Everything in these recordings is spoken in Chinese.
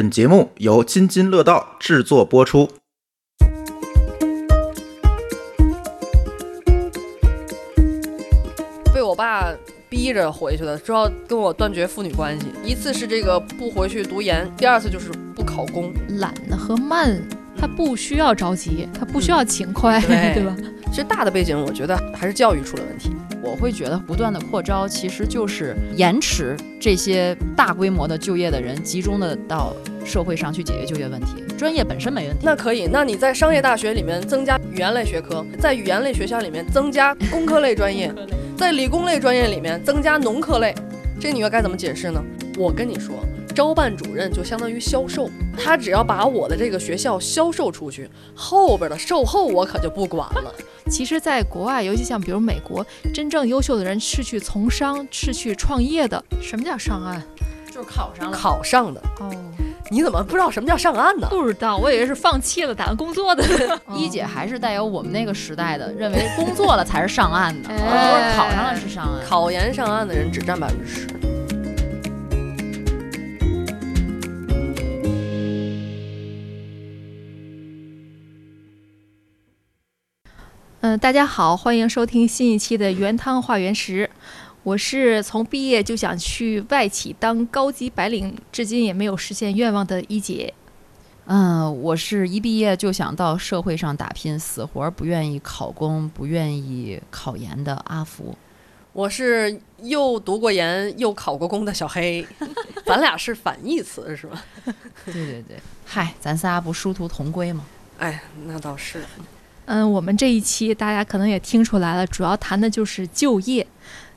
本节目由津津乐道制作播出。被我爸逼着回去的，说要跟我断绝父女关系。一次是这个不回去读研，第二次就是不考公。懒和慢，他不需要着急，他不需要勤快，对 对吧？其实大的背景，我觉得还是教育出了问题。我会觉得不断的扩招，其实就是延迟这些大规模的就业的人集中的到社会上去解决就业问题。专业本身没问题，那可以，那你在商业大学里面增加语言类学科，在语言类学校里面增加工科类专业，在理工类专业里面增加农科类，这你又该怎么解释呢？我跟你说，招办主任就相当于销售，他只要把我的这个学校销售出去，后边的售后我可就不管了。其实，在国外，尤其像比如美国，真正优秀的人是去从商，是去创业的。什么叫上岸？就是考上了。考上的，哦，你怎么不知道什么叫上岸呢？不知道，我以为是放弃了打算工作的。一姐还是带有我们那个时代的，认为工作了才是上岸的，哎而不是考上了是上岸。考研上岸的人只占百分之十。嗯、大家好，欢迎收听新一期的原汤化原食。我是从毕业就想去外企当高级白领，至今也没有实现愿望的一姐。嗯，我是一毕业就想到社会上打拼，死活不愿意考公，不愿意考研的阿福。我是又读过研又考过公的小黑，咱俩是反义词是吧？对对对，嗨，咱仨不殊途同归吗？哎，那倒是。嗯，我们这一期大家可能也听出来了，主要谈的就是就业。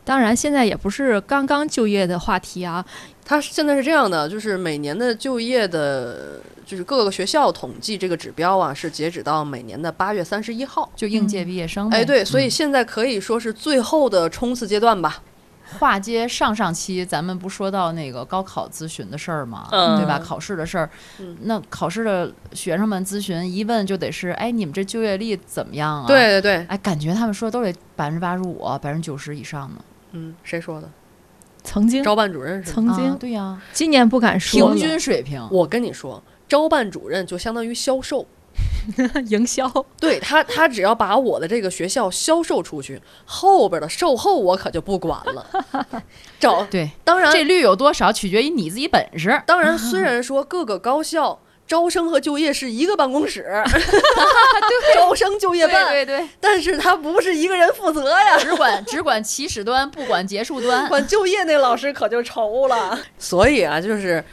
当然，现在也不是刚刚就业的话题啊。它现在是这样的，就是每年的就业的，就是各个学校统计这个指标啊，是截止到每年的八月三十一号。就应届毕业生呗。哎，对，所以嗯现在可以说是最后的冲刺阶段吧。划接上上期咱们不说到那个高考咨询的事儿吗？嗯对吧？考试的事儿，嗯那考试的学生们咨询一问就得是，哎，你们这就业率怎么样啊？，对对对，哎，感觉他们说都得百分之八十五、百分之九十以上呢。嗯，谁说的？曾经，招办主任是吗？曾经，啊对呀、今年不敢说。平均水平。我跟你说，招办主任就相当于销售。营销，对他，他只要把我的这个学校销售出去，后边的售后我可就不管了。找对，当然，这率有多少取决于你自己本事。当然，虽然说各个高校招生和就业是一个办公室，招生就业办，对对，但是他不是一个人负责呀。只管只管起始端，不管结束端。管就业那老师可就愁了。所以啊，就是，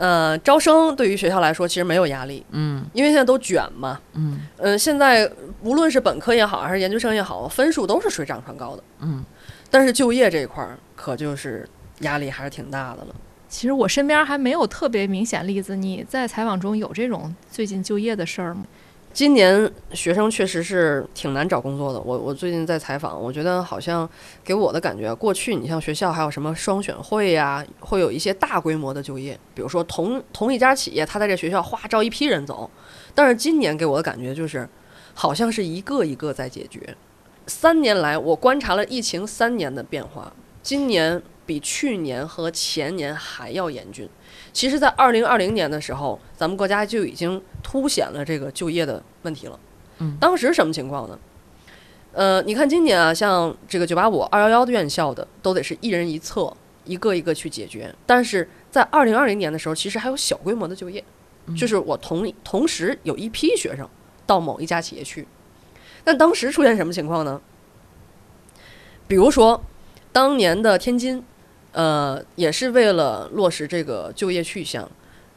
呃，招生对于学校来说其实没有压力，嗯因为现在都卷嘛。嗯嗯、现在无论是本科也好，还是研究生也好，分数都是水涨船高的。嗯，但是就业这一块儿，可就是压力还是挺大的了。其实我身边还没有特别明显例子。你在采访中有这种最近就业的事儿吗？今年学生确实是挺难找工作的。我我最近在采访，我觉得好像给我的感觉，过去你像学校还有什么双选会呀、会有一些大规模的就业，比如说同同一家企业，他在这学校哗招一批人走。但是今年给我的感觉就是，好像是一个一个在解决。三年来，我观察了疫情三年的变化，今年比去年和前年还要严峻。其实，在二零二零年的时候，咱们国家就已经凸显了这个就业的问题了。嗯当时什么情况呢？呃，你看今年啊，像这个九八五、二幺幺的院校的，都得是一人一策，一个一个去解决。但是在二零二零年的时候，其实还有小规模的就业，就是我同同时有一批学生到某一家企业去。但当时出现什么情况呢？比如说，当年的天津，呃，也是为了落实这个就业去向，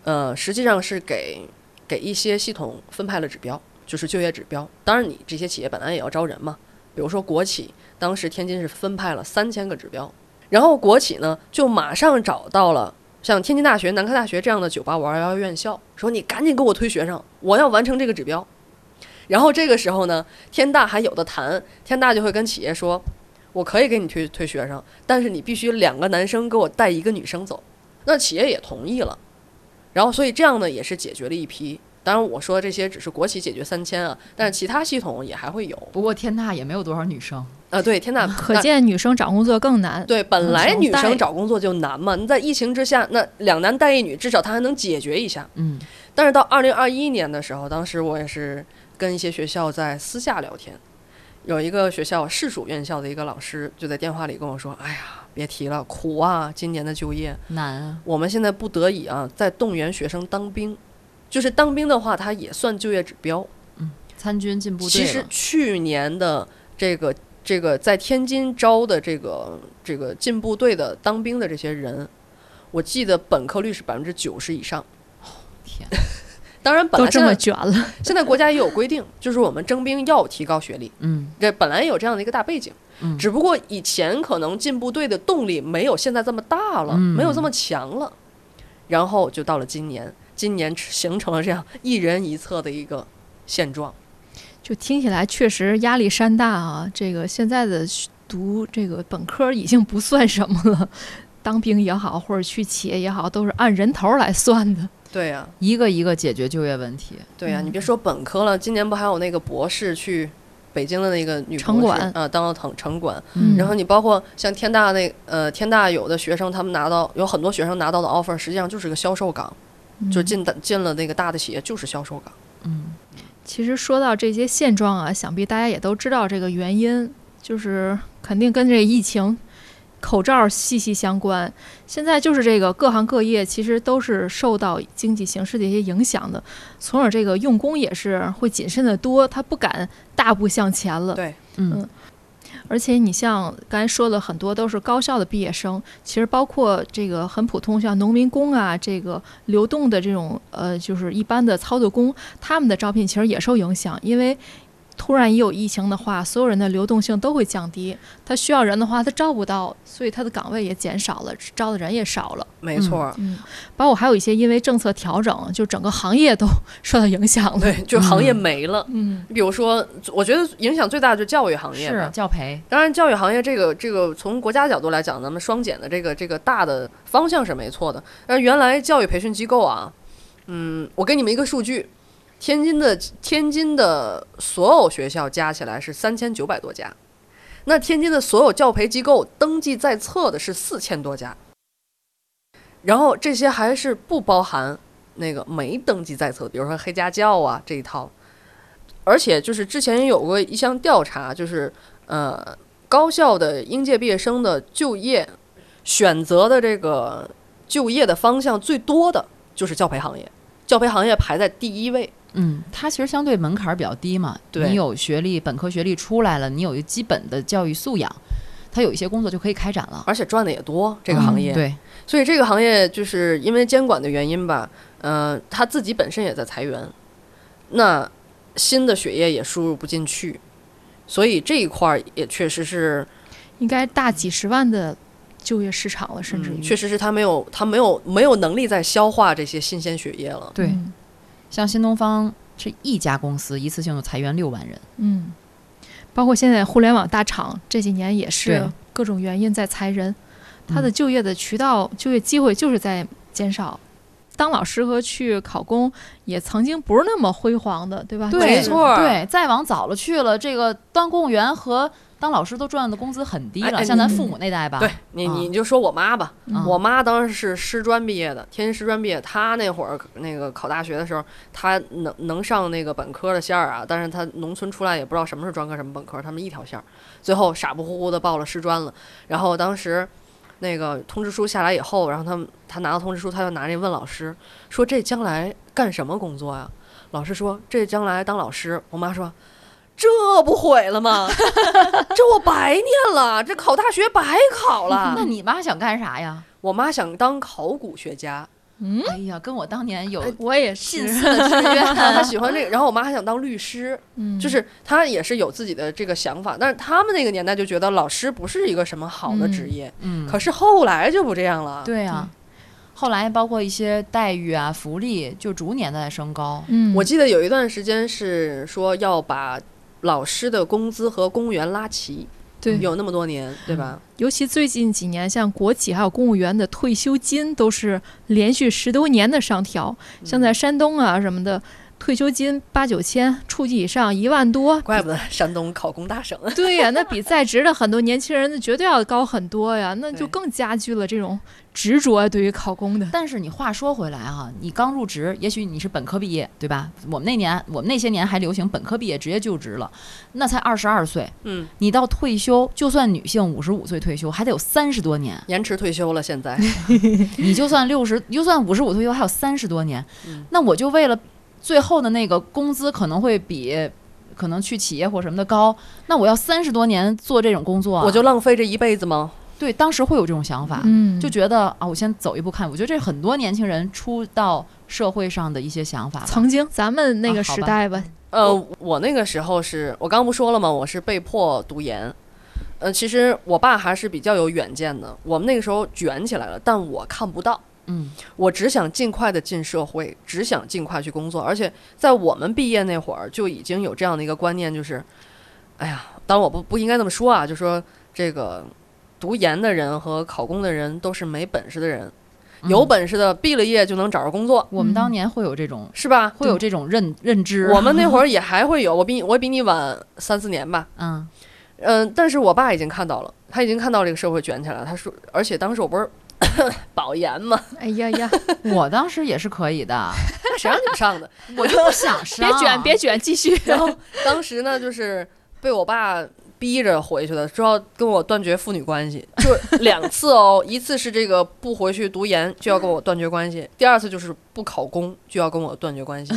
呃，实际上是给给一些系统分派了指标，就是就业指标。当然，你这些企业本来也要招人嘛。比如说国企，当时天津是分派了三千个指标，然后国企呢就马上找到了像天津大学、南开大学这样的九八五二幺幺院校，说你赶紧给我推学生，我要完成这个指标。然后这个时候呢，天大还有的谈，天大就会跟企业说，我可以给你推推学生，但是你必须两个男生给我带一个女生走。那企业也同意了，然后所以这样呢也是解决了一批当然，我说这些只是国企解决三千啊，但是其他系统也还会有。不过天大也没有多少女生，啊，对，天大，可见女生找工作更难。对，本来女生找工作就难嘛，你在疫情之下，那两男带一女，至少他还能解决一下。嗯，但是到二零二一年的时候，当时我也是跟一些学校在私下聊天，有一个学校市属院校的一个老师就在电话里跟我说：“哎呀，别提了，苦啊，今年的就业，难啊，我们现在不得已啊，在动员学生当兵。就是当兵的话，他也算就业指标。嗯参军进部队其实去年的这个这个在天津招的这个这个进部队的当兵的这些人，我记得本科率是百分之九十以上。天，当然，本都这来现在么卷了，现在国家也有规定，就是我们征兵要提高学历，嗯这本来有这样的一个大背景。嗯，只不过以前可能进部队的动力没有现在这么大了，嗯没有这么强了，然后就到了今年，今年形成了这样一人一策的一个现状。就听起来确实压力山大啊。这个现在的读这个本科已经不算什么了，当兵也好，或者去企业也好，都是按人头来算的。对呀、一个一个解决就业问题，对呀、嗯。你别说本科了，今年不还有那个博士去北京的那个女城管。啊，当了城城管。嗯。然后你包括像天大那呃天大有的学生他们拿到有很多学生拿到的 offer，实际上就是个销售岗，就嗯进的进了那个大的企业就是销售岗。嗯，其实说到这些现状啊，想必大家也都知道这个原因，就是肯定跟这疫情、口罩息息相关。现在就是这个各行各业其实都是受到经济形势的一些影响的，从而这个用工也是会谨慎的多，他不敢大步向前了。对，嗯而且你像刚才说的很多都是高校的毕业生，其实包括这个很普通，像农民工啊，这个流动的这种呃，就是一般的操作工，他们的招聘其实也受影响，因为突然一有疫情的话，所有人的流动性都会降低，他需要人的话他招不到，所以他的岗位也减少了，招的人也少了。没错儿。嗯，包括还有一些因为政策调整，就整个行业都受到影响了。对，就行业嗯没了。嗯，比如说，我觉得影响最大的就是教育行业是。教培，当然，教育行业这个这个从国家角度来讲，咱们双减的这个这个大的方向是没错的。但是原来教育培训机构啊，嗯，我给你们一个数据，天津的天津的所有学校加起来是三千九百多家，那天津的所有教培机构登记在册的是四千多家，然后这些还是不包含那个没登记在册，比如说黑家教啊这一套。而且就是之前也有过一项调查，就是呃高校的应届毕业生的就业选择的这个就业的方向最多的就是教培行业，教培行业排在第一位。嗯，它其实相对门槛儿比较低嘛，对你有学历，本科学历出来了，你有一个基本的教育素养，它有一些工作就可以开展了。而且赚的也多，这个行业。嗯对，所以这个行业就是因为监管的原因吧，呃，他自己本身也在裁员，那新的血液也输入不进去，所以这一块儿也确实是，应该大几十万的就业市场了，甚至于、嗯确实是他没有他没有没有能力再消化这些新鲜血液了。对嗯像新东方这一家公司，一次性就裁员六万人。嗯，包括现在互联网大厂这几年也是各种原因在裁人，他嗯的就业的渠道、就业机会就是在减少。当老师和去考公也曾经不是那么辉煌的，对吧？对没错对，再往早了去了，这个当公务员和当老师都赚的工资很低了，哎哎像咱父母那代吧。对你，啊你就说我妈吧，嗯我妈当时是师专毕业的，天津师专毕业。她那会儿那个考大学的时候，她能能上那个本科的线儿啊，但是她农村出来也不知道什么是专科，什么本科，他们一条线儿。最后傻不乎乎的报了师专了。然后当时那个通知书下来以后，然后他们他拿到通知书，他就拿着问老师说：“这将来干什么工作呀？”老师说：“这将来当老师。”我妈说。这不毁了吗？这我白念了，这考大学白考了。那你妈想干啥呀？我妈想当考古学家，嗯，哎呀，跟我当年有我也近是，似的志愿。她喜欢这个。然后我妈还想当律师，嗯，就是她也是有自己的这个想法。但是他们那个年代就觉得老师不是一个什么好的职业，嗯，可是后来就不这样了。对啊，后来包括一些待遇啊、福利，就逐年的在升高。嗯，我记得有一段时间是说要把老师的工资和公务员拉齐，对，有那么多年，对吧？尤其最近几年，像国企还有公务员的退休金都是连续十多年的上调，像在山东啊什么的，退休金八九千，处级以上一万多，怪不得山东考公大省。对呀，那比在职的很多年轻人那绝对要高很多呀，那就更加剧了这种执着对于考公的。但是你话说回来哈、你刚入职，也许你是本科毕业，对吧？我们那年，我们那些年还流行本科毕业直接就职了，那才二十二岁，嗯，你到退休，就算女性五十五岁退休，还得有三十多年。延迟退休了，现在 你就算六十，你就算五十五退休，还有三十多年。嗯那我就为了最后的那个工资可能会比可能去企业或什么的高，那我要三十多年做这种工作啊，我就浪费这一辈子吗？对当时会有这种想法，嗯，就觉得啊，我先走一步看。我觉得这是很多年轻人出到社会上的一些想法。曾经咱们那个时代吧，呃，我那个时候是我刚不说了吗？我是被迫读研。呃，其实我爸还是比较有远见的。我们那个时候卷起来了，但我看不到。嗯，我只想尽快的进社会，只想尽快去工作。而且在我们毕业那会儿就已经有这样的一个观念，就是，哎呀，当然我不不应该这么说啊，就说这个读研的人和考公的人都是没本事的人，有嗯本事的毕了业就能找着工作，我们当嗯年会有这种，是吧？会有这种认认知。我们那会儿 也还会有，我比你我比你晚三四年吧，嗯嗯，但是我爸已经看到了，他已经看到这个社会卷起来了。他说，而且当时我不是 保研嘛，哎呀呀，我当时也是可以的，那谁让你们上的？我就不想上。别卷，别卷，继续。然后当时呢，就是被我爸逼着回去的，说要跟我断绝父女关系，就两次哦，一次是这个不回去读研就要跟我断绝关系，第二次就是不考公就要跟我断绝关系。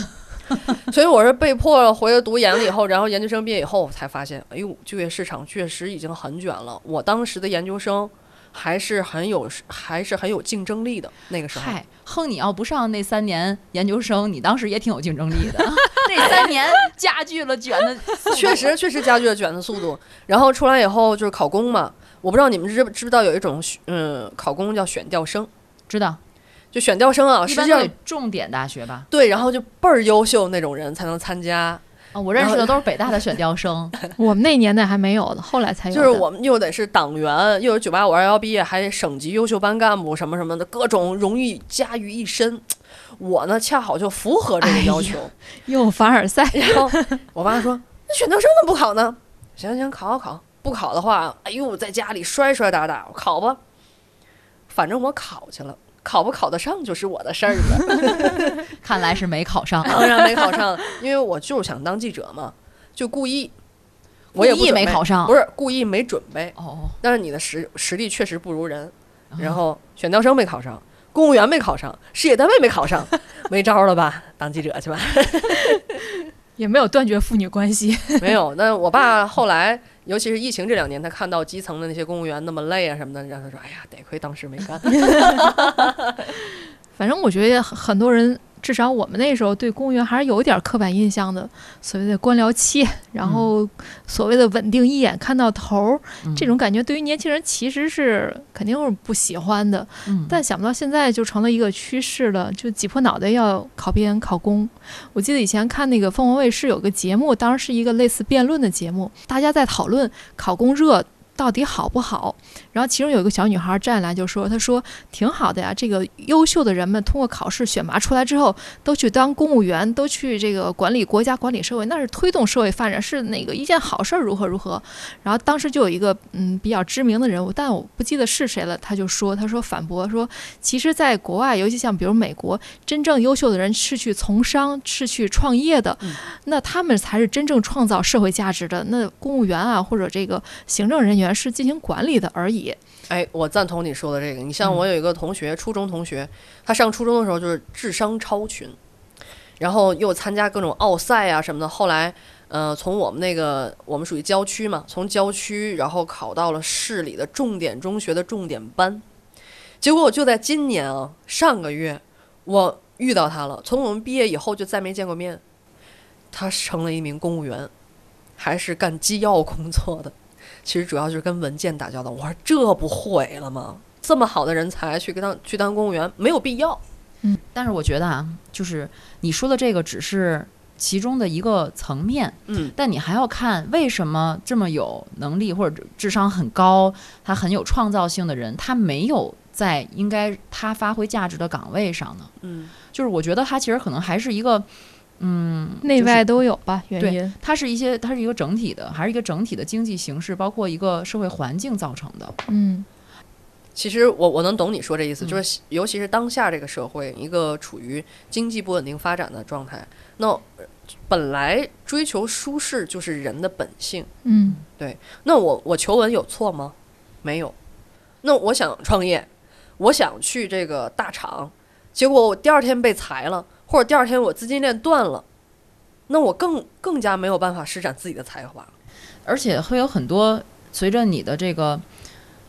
所以我是被迫回了读研了以后，然后研究生毕业以后才发现，哎呦，就业市场确实已经很卷了。我当时的研究生还是很有，还是很有竞争力的。那个时候，嗨，哼，你要不上那三年研究生，你当时也挺有竞争力的。那三年加剧了卷的，确实确实加剧了卷的速度。然后出来以后就是考公嘛，我不知道你们知不知不知道有一种嗯考公叫选调生，知道？就选调生啊，一般都实际上得重点大学吧？对，然后就倍儿优秀那种人才能参加。啊，我认识的都是北大的选调生。我们那年代还没有呢，后来才有。就是我们又得是党员，又有九八五二幺毕业，还省级优秀班干部什么什么的，各种荣誉加于一身。我呢，恰好就符合这个要求。又凡尔赛，然后 我爸说：“那选调生怎么不考呢？”行行，考考考。不考的话，哎呦，在家里摔摔打打，考吧。反正我考去了，考不考得上就是我的事儿了。看来是没考上，当然没考上，因为我就是想当记者嘛，就故意。我也不故意没考上不是故意没准备，哦，但是你的实实力确实不如人。然后选调生没考上，公务员没考上，事业单位没考上，没招了吧？当记者去吧。也没有断绝父女关系。没有。那我爸后来，尤其是疫情这两年，他看到基层的那些公务员那么累啊什么的，让他说：“哎呀，得亏当时没干。反正我觉得很很多人，至少我们那时候对公务员还是有一点刻板印象的，所谓的官僚气，然后所谓的稳定，一眼看到头儿，嗯这种感觉对于年轻人其实是肯定是不喜欢的。嗯但想不到现在就成了一个趋势了，就挤破脑袋要考编考公。我记得以前看那个凤凰卫视有个节目，当时是一个类似辩论的节目，大家在讨论考公热。到底好不好？然后其中有一个小女孩站来就说：“她说挺好的呀，这个优秀的人们通过考试选拔出来之后，都去当公务员，都去这个管理国家、管理社会，那是推动社会发展，是哪个一件好事儿？如何如何？”然后当时就有一个嗯比较知名的人物，但我不记得是谁了，他就说：“他说反驳说，其实，在国外，尤其像比如美国，真正优秀的人是去从商、是去创业的，嗯那他们才是真正创造社会价值的。那公务员啊，或者这个行政人员是进行管理的而已。”哎，我赞同你说的这个。你像嗯我有一个同学，初中同学，他上初中的时候就是智商超群，然后又参加各种奥赛啊什么的。后来，呃，从我们那个我们属于郊区嘛，从郊区然后考到了市里的重点中学的重点班。结果我就在今年啊，上个月我遇到他了。从我们毕业以后就再没见过面。他成了一名公务员，还是干机要工作的。其实主要就是跟文件打交道。我说这不毁了吗？这么好的人才去跟当去当公务员，没有必要。嗯但是我觉得啊，就是你说的这个只是其中的一个层面，嗯，但你还要看为什么这么有能力或者智商很高、他很有创造性的人，他没有在应该他发挥价值的岗位上呢？嗯，就是我觉得他其实可能还是一个，嗯，内外都有吧？原对因，它是一些，它是一个整体的，还是一个整体的经济形势，包括一个社会环境造成的。嗯其实我我能懂你说这意思，嗯就是尤其是当下这个社会，一个处于经济不稳定发展的状态，那呃本来追求舒适就是人的本性。嗯对那我我求稳有错吗？没有。那我想创业，我想去这个大厂，结果我第二天被裁了，或者第二天我资金链断了，那我更更加没有办法施展自己的才华。而且会有很多随着你的这个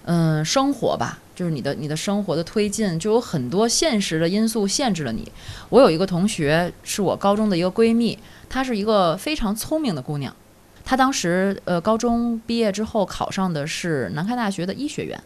嗯生活吧，就是你的你的生活的推进，就有很多现实的因素限制了你。我有一个同学是我高中的一个闺蜜，她是一个非常聪明的姑娘，她当时呃高中毕业之后考上的是南开大学的医学院。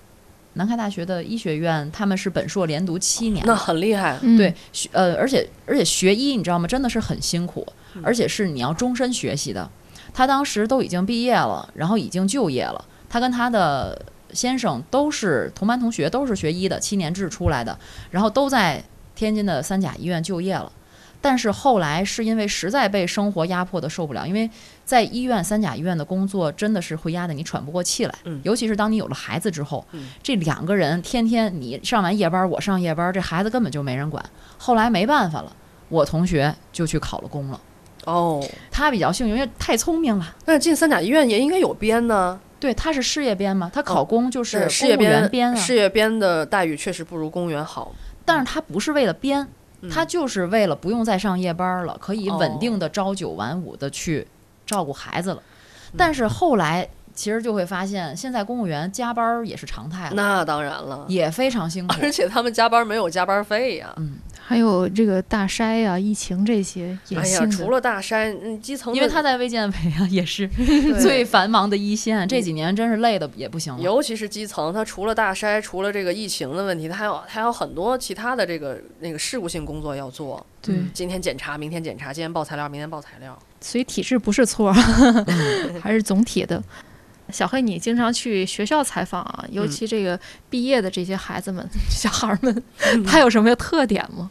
南开大学的医学院，他们是本硕连读七年，那很厉害。嗯，对，学呃，而且而且学医你知道吗？真的是很辛苦，而且是你要终身学习的。他当时都已经毕业了，然后已经就业了。他跟他的先生都是同班同学，都是学医的，七年制出来的，然后都在天津的三甲医院就业了。但是后来是因为实在被生活压迫的受不了，因为在医院三甲医院的工作真的是会压得你喘不过气来，嗯尤其是当你有了孩子之后，嗯这两个人天天你上完夜班，我上夜班，这孩子根本就没人管。后来没办法了，我同学就去考了公了。哦，他比较幸运，因为太聪明了。但是进三甲医院也应该有编呢。对，他是事业编嘛，他考公就是事业公务员编啊。事业编的待遇确实不如公务员好。但是他不是为了编，嗯他就是为了不用再上夜班了，可以哦。稳定的朝九晚五的去照顾孩子了。嗯。但是后来其实就会发现，现在公务员加班儿也是常态了，那当然了，也非常辛苦。而且他们加班没有加班费呀。嗯，还有这个大筛呀、疫情这些也哎呀，除了大筛，嗯，基层因为他在卫健委啊，也是最繁忙的一线，这几年真是累的也不行了。尤其是基层，他除了大筛，除了这个疫情的问题，他还有还有很多其他的这个那个事务性工作要做。对，嗯今天检查，明天检查，今天报材料，明天报材料。所以体制不是错，还是总体的。小黑，你经常去学校采访啊，尤其这个毕业的这些孩子们、小孩儿们，他有什么特点吗？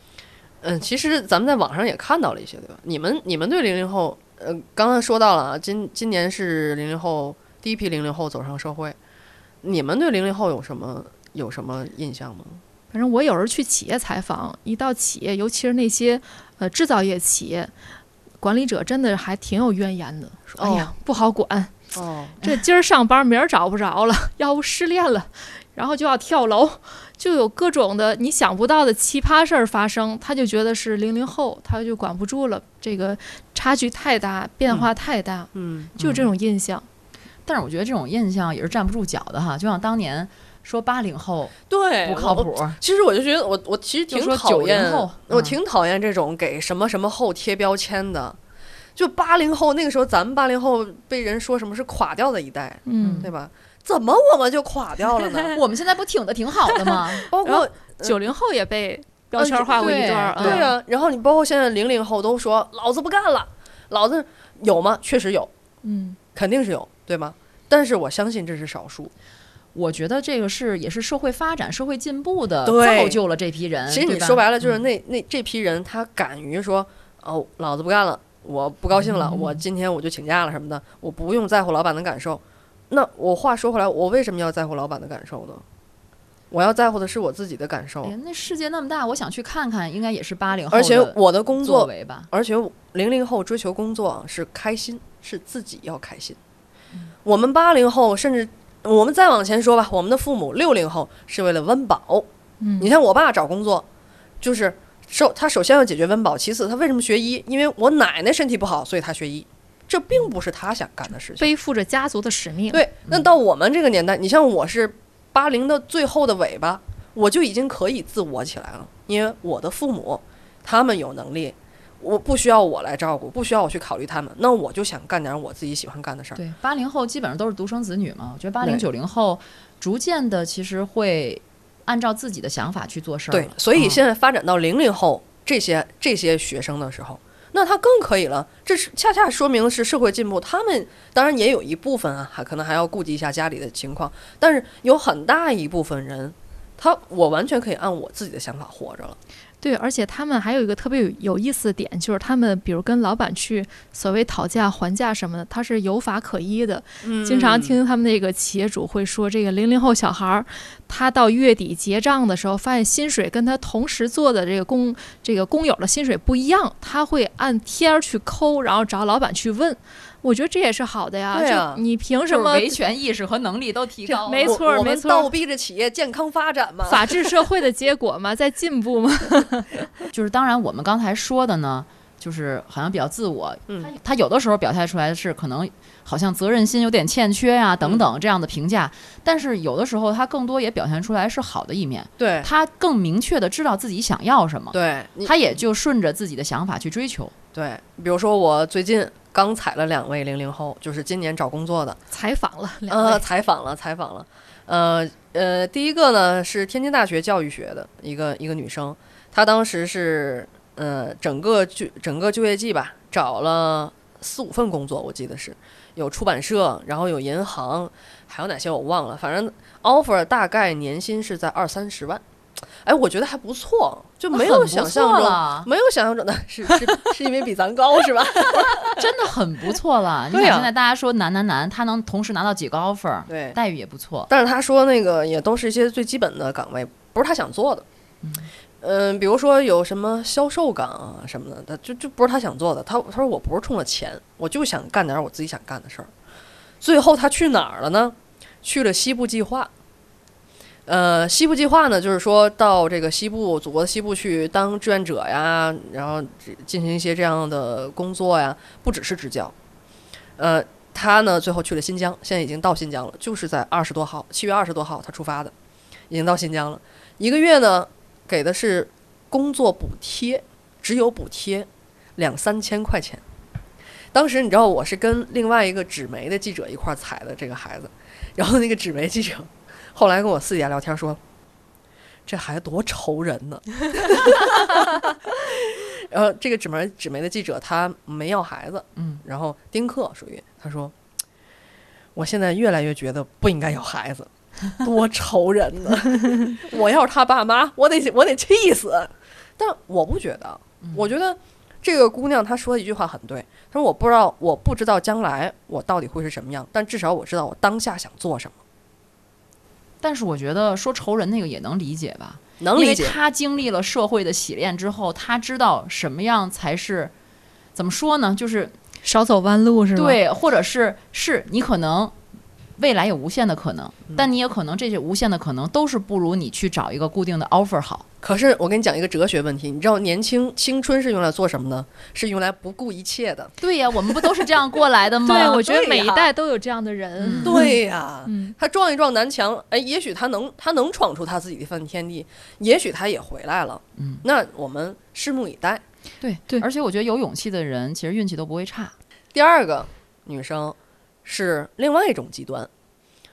嗯，其实咱们在网上也看到了一些，对吧？你们你们对零零后，呃，刚刚说到了啊，今今年是零零后第一批零零后走上社会，你们对零零后有什么有什么印象吗？反正我有时候去企业采访，一到企业，尤其是那些呃制造业企业，管理者真的还挺有怨言的，说：“哎呀，不好管，哦，这今儿上班，明儿找不着了，要不失恋了，然后就要跳楼，就有各种的你想不到的奇葩事儿发生。他就觉得是零零后，他就管不住了，这个差距太大，变化太大，嗯，就这种印象。但是我觉得这种印象也是站不住脚的哈，就像当年说八零后对，不靠谱，其实我就觉得我我其实挺就说90讨厌后，我嗯挺讨厌这种给什么什么后贴标签的。就八零后那个时候，咱们八零后被人说什么是垮掉的一代，嗯，对吧？怎么我们就垮掉了呢？我们现在不挺的挺好的吗？包括九零后也被标签化过一段儿，对啊，然后你包括现在零零后都说老子不干了，老子有吗？确实有，嗯，肯定是有，对吗？但是我相信这是少数。我觉得这个是也是社会发展、社会进步的造就了这批人。其实你说白了，就是嗯那那这批人，他敢于说哦，老子不干了，我不高兴了，嗯我今天我就请假了什么的，我不用在乎老板的感受。那我话说回来，我为什么要在乎老板的感受呢？我要在乎的是我自己的感受哎，那世界那么大，我想去看看，应该也是八零后而且我的工作，为吧。而且零零后追求工作是开心，是自己要开心。嗯我们八零后，甚至我们再往前说吧，我们的父母六零后是为了温饱。嗯你看我爸找工作，就是首他首先要解决温饱，其次他为什么学医？因为我奶奶身体不好，所以他学医。这并不是他想干的事情。背负着家族的使命。对，那到我们这个年代，你像我是八零的最后的尾巴，我就已经可以自我起来了，因为我的父母他们有能力，我不需要我来照顾，不需要我去考虑他们，那我就想干点我自己喜欢干的事儿。对，八零后基本上都是独生子女嘛。我觉得八零对九零后逐渐的其实会按照自己的想法去做事儿。，对所以嗯现在发展到零零后这些这些学生的时候，那他更可以了。这是恰恰说明的是社会进步。他们当然也有一部分啊，还可能还要顾及一下家里的情况，但是有很大一部分人，他我完全可以按我自己的想法活着了。对，而且他们还有一个特别有有意思的点，就是他们比如跟老板去所谓讨价还价什么的，他是有法可依的。经常听他们那个企业主会说，这个零零后小孩儿，他到月底结账的时候，发现薪水跟他同时做的这个工这个工友的薪水不一样，他会按天儿去抠，然后找老板去问。我觉得这也是好的呀，对啊就你凭什么？维权意识和能力都提高了。没错没错们倒逼着企业健康发展嘛。法治社会的结果嘛，在进步嘛。就是当然，我们刚才说的呢，就是好像比较自我，嗯他他有的时候表现出来的是可能好像责任心有点欠缺呀、等等这样的评价，但是有的时候他更多也表现出来是好的一面，对。他更明确的知道自己想要什么，对，他也就顺着自己的想法去追求。对，比如说我最近刚采了两位零零后，就是今年找工作的，采访了两位。呃，采访了，采访了，呃呃，第一个呢是天津大学教育学的一个一个女生，她当时是呃整个就整个就业季吧，找了四五份工作，我记得是有出版社，然后有银行，还有哪些我忘了，反正 offer 大概年薪是在二三十万，哎，我觉得还不错，就没有想象中。了，没有想象中的 是是是因为比咱高是吧？真的很不错了。你对呀想现在大家说难难难，他能同时拿到几个 offer，对，待遇也不错。但是他说那个也都是一些最基本的岗位，不是他想做的。嗯，嗯比如说有什么销售岗啊什么的，他就就不是他想做的。他他说我不是冲着钱，我就想干点我自己想干的事儿。最后他去哪儿了呢？去了西部计划。呃，西部计划呢，就是说到这个西部，祖国的西部去当志愿者呀，然后进行一些这样的工作呀，不只是支教。呃，他呢最后去了新疆，现在已经到新疆了，就是在二十多号，七月二十多号他出发的，已经到新疆了。一个月呢给的是工作补贴，只有补贴两三千块钱。当时你知道我是跟另外一个纸媒的记者一块儿采的这个孩子，然后那个纸媒记者后来跟我私底下聊天说，这孩子多愁人呢。然后这个纸媒纸媒的记者他没要孩子，嗯，然后丁克属于他说，我现在越来越觉得不应该有孩子，多愁人呢。我要是他爸妈，我得我得气死。但我不觉得，我觉得这个姑娘她说的一句话很对，她说我不知道我不知道将来我到底会是什么样，但至少我知道我当下想做什么，但是我觉得说仇人那个也能理解吧，能理解。他经历了社会的洗练之后，他知道什么样才是，怎么说呢？就是少走弯路是吧？，对，或者是是你可能未来有无限的可能，嗯但你也可能这些无限的可能都是不如你去找一个固定的 offer 好。可是我跟你讲一个哲学问题，你知道年轻青春是用来做什么呢？是用来不顾一切的。对呀，我们不都是这样过来的吗？对，我觉得每一代都有这样的人。嗯对呀、嗯，他撞一撞南墙，哎，也许他能他能闯出他自己的一份天地，也许他也回来了。嗯，那我们拭目以待。对对而且我觉得有勇气的人，其实运气都不会差。第二个女生是另外一种极端，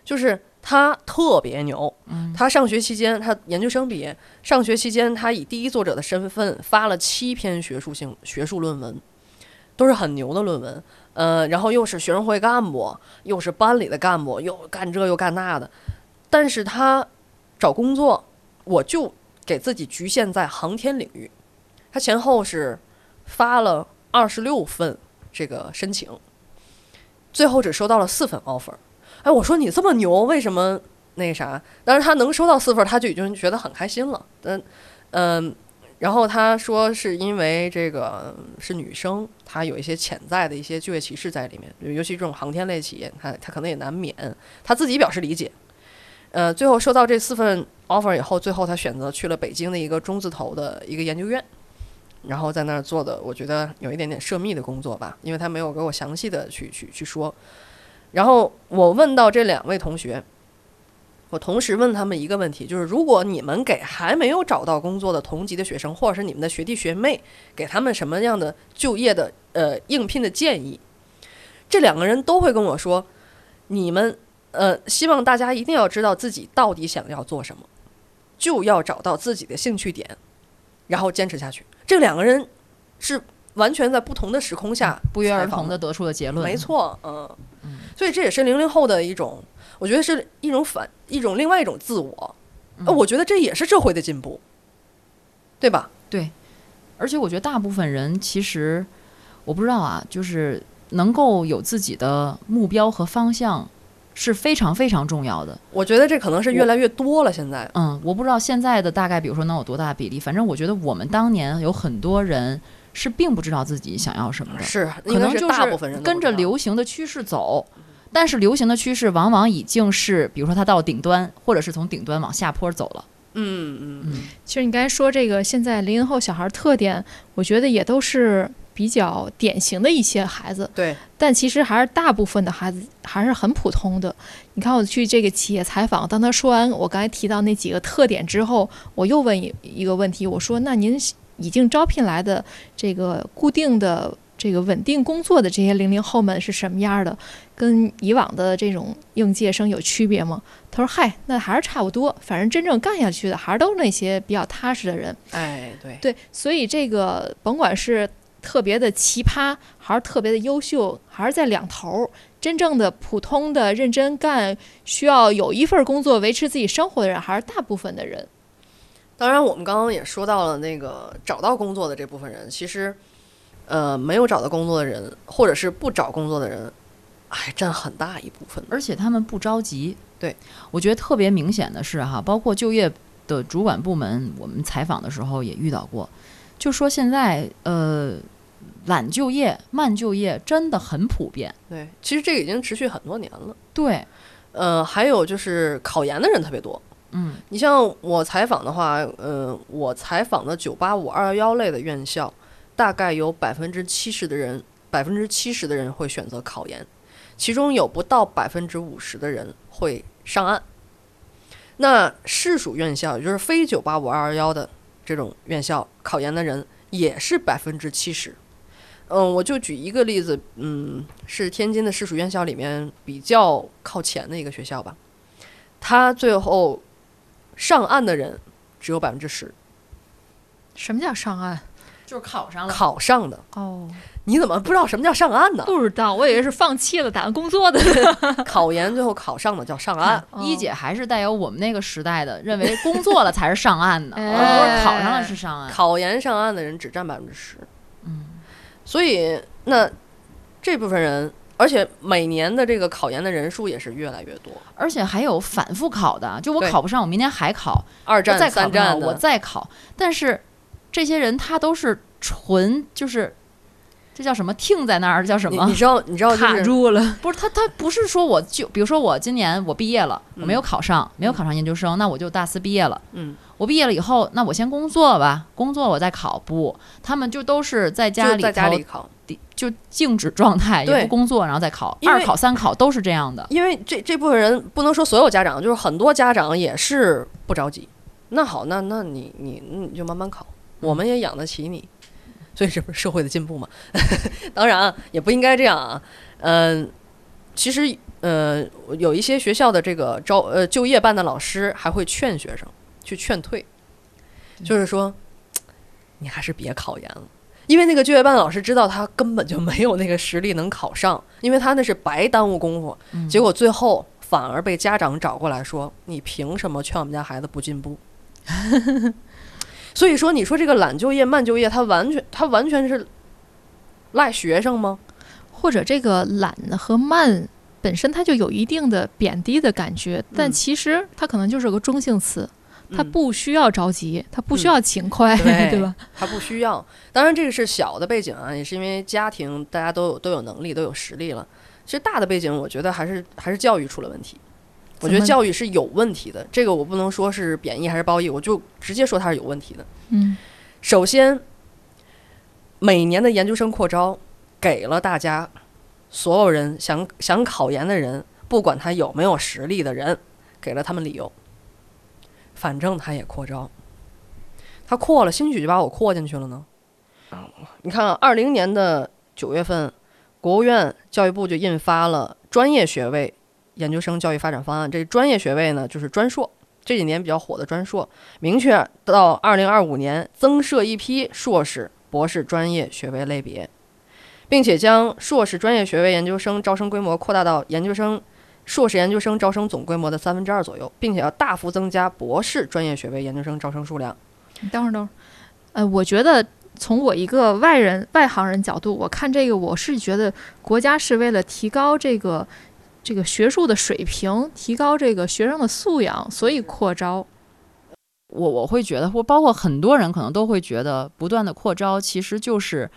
就是他特别牛。嗯她上学期间，他研究生毕业，上学期间他以第一作者的身份发了七篇学术性学术论文，都是很牛的论文。呃，然后又是学生会干部，又是班里的干部，又干这又干那的。但是他找工作，我就给自己局限在航天领域。他前后是发了二十六份这个申请，最后只收到了四份 offer。哎，我说你这么牛，为什么那啥？但是他能收到四份，他就已经觉得很开心了。但嗯，然后他说是因为这个是女生，她有一些潜在的一些就业歧视在里面，尤其这种航天类企业，他他可能也难免。他自己表示理解。呃，最后收到这四份 offer 以后，最后他选择去了北京的一个中字头的一个研究院。然后在那儿做的，我觉得有一点点涉密的工作吧，因为他没有给我详细的去去去说。然后我问到这两位同学，我同时问他们一个问题，就是如果你们给还没有找到工作的同级的学生，或者是你们的学弟学妹，给他们什么样的就业的呃应聘的建议，这两个人都会跟我说，你们呃希望大家一定要知道自己到底想要做什么，就要找到自己的兴趣点，然后坚持下去。这两个人是完全在不同的时空下不约而同的得出的结论。没错，嗯，所以这也是零零后的一种，我觉得是一种反一种另外一种自我，呃，我觉得这也是社会的进步，对吧？对。而且我觉得大部分人其实我不知道啊，就是能够有自己的目标和方向是非常非常重要的。我觉得这可能是越来越多了。现在，嗯，我不知道现在的大概，比如说能有多大比例，反正我觉得我们当年有很多人是并不知道自己想要什么的，是可能就是大部分人跟着流行的趋势走。但是流行的趋势往往已经是，比如说它到顶端，或者是从顶端往下坡走了。嗯嗯嗯，其实你刚才说这个现在零零后小孩儿特点，我觉得也都是比较典型的一些孩子，对，但其实还是大部分的孩子还是很普通的。你看我去这个企业采访，当他说完我刚才提到那几个特点之后，我又问一一个问题，我说：“那您已经招聘来的这个固定的这个稳定工作的这些零零后们是什么样的？跟以往的这种应届生有区别吗？”他说：“嗨，那还是差不多，反正真正干下去的还是都是那些比较踏实的人。”哎对，对，所以这个甭管是特别的奇葩，还是特别的优秀，还是在两头儿，真正的普通的认真干，需要有一份工作维持自己生活的人，还是大部分的人。当然我们刚刚也说到了那个找到工作的这部分人，其实呃没有找到工作的人，或者是不找工作的人，还占很大一部分。而且他们不着急。对，我觉得特别明显的是哈，包括就业的主管部门，我们采访的时候也遇到过，就说现在呃懒就业、慢就业真的很普遍。对，其实这个已经持续很多年了。对，呃，还有就是考研的人特别多。嗯你像我采访的话，呃，我采访的九八五、二幺幺类的院校，大概有百分之七十的人，百分之七十的人会选择考研，其中有不到百分之五十的人会上岸。那市属院校，也就是非九八五、二幺幺的这种院校，考研的人也是百分之七十。嗯，我就举一个例子，嗯，是天津的市属院校里面比较靠前的一个学校吧，他最后上岸的人只有百分之十，什么叫上岸？就是考上了。考上的。哦，你怎么不知道什么叫上岸呢？不知道，我以为是放弃了打算工作的。考研最后考上的叫上岸。哦一姐还是带有我们那个时代的，认为工作了才是上岸的，哎而不是考上了是上岸。考研上岸的人只占百分之十，嗯，所以那这部分人，而且每年的这个考研的人数也是越来越多。而且还有反复考的，就我考不上，我明年还考，二战、再考三战我，再考。但是这些人他都是纯就是，这叫什么？停在那儿叫什么你你？知道你知道就是住了。不是他，他不是说我就，比如说我今年我毕业了，我没有考上，没有考上研究生，那我就大四毕业了。嗯，我毕业了以后，那我先工作吧，工作我再考。不，他们就都是在家里就在家头里考，就静止状态，也不工作，然后再考，二考、三考都是这样的。因为这这部分人不能说所有家长，就是很多家长也是不着急。那好，那那你你你就慢慢考，我们也养得起你，所以这不是社会的进步嘛？当然啊，也不应该这样啊。嗯、其实呃，有一些学校的这个招呃就业办的老师还会劝学生去劝退，就是说你还是别考研了。因为那个就业办老师知道他根本就没有那个实力能考上，因为他那是白耽误功夫，嗯结果最后反而被家长找过来说：“你凭什么劝我们家孩子不进步？” 所以说，你说这个懒就业、慢就业，它完全它完全是赖学生吗？或者这个懒和慢本身它就有一定的贬低的感觉，但嗯其实它可能就是个中性词，它嗯不需要着急，它不需嗯要勤快，对 对吧？他不需要。当然，这个是小的背景啊，也是因为家庭大家都有都有能力，都有实力了。其实大的背景，我觉得还是还是教育出了问题。我觉得教育是有问题的，这个我不能说是贬义还是褒义，我就直接说它是有问题的。嗯，首先，每年的研究生扩招给了大家所有人想想考研的人，不管他有没有实力的人，给了他们理由。反正他也扩招，他扩了，兴许就把我扩进去了呢。你看、啊，二零年的九月份，国务院教育部就印发了专业学位研究生教育发展方案。这专业学位呢，就是专硕，这几年比较火的专硕。明确到二零二五年增设一批硕士、博士专业学位类别，并且将硕士专业学位研究生招生规模扩大到研究生、硕士研究生招生总规模的三分之二左右，并且要大幅增加博士专业学位研究生招生数量。你等会儿等会儿，呃，我觉得从我一个外人、外行人角度，我看这个，我是觉得国家是为了提高这个这个学术的水平，提高这个学生的素养，所以扩招。我我会觉得，或包括很多人可能都会觉得，不断的扩招其实就是，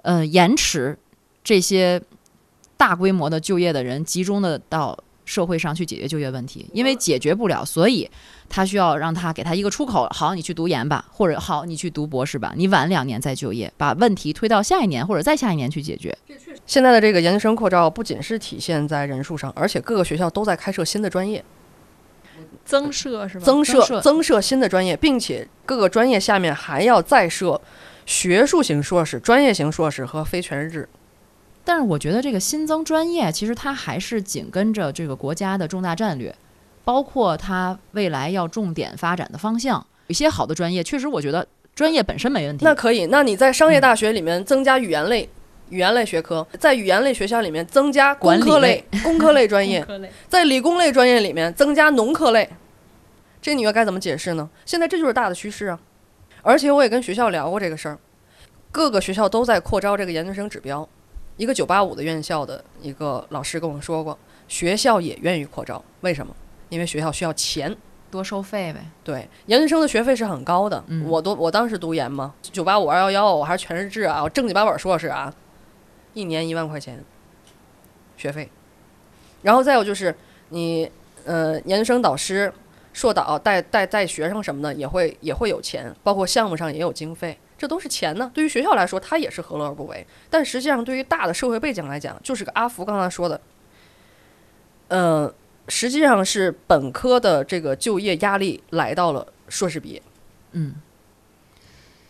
呃，延迟这些大规模的就业的人集中的到社会上去解决就业问题，因为解决不了，所以他需要让他给他一个出口。好，你去读研吧，或者好，你去读博士吧，你晚两年再就业，把问题推到下一年或者再下一年去解决。现在的这个研究生扩招不仅是体现在人数上，而且各个学校都在开设新的专业，增设是吧？增设增设新的专业，并且各个专业下面还要再设学术型硕士、专业型硕士和非全日制。但是我觉得这个新增专业，其实它还是紧跟着这个国家的重大战略，包括它未来要重点发展的方向。有些好的专业，确实我觉得专业本身没问题。那可以，那你在商业大学里面增加语言类、语言类学科，在语言类学校里面增加工科类、工科类专业，在理工类专业里面增加农科类，这你又该怎么解释呢？现在这就是大的趋势啊！而且我也跟学校聊过这个事儿，各个学校都在扩招这个研究生指标。一个九八五的院校的一个老师跟我说过，学校也愿意扩招，为什么？因为学校需要钱。多收费呗。对，研究生的学费是很高的。嗯我都我当时读研嘛，九八五二幺幺，我还是全日制啊，我正经八本硕士啊，一年一万块钱学费。然后再有就是你呃研究生导师、硕导带带带学生什么的也会也会有钱，包括项目上也有经费，这都是钱呢。对于学校来说，它也是何乐而不为。但实际上，对于大的社会背景来讲，就是个阿福刚才说的，呃，实际上是本科的这个就业压力来到了硕士毕业。嗯，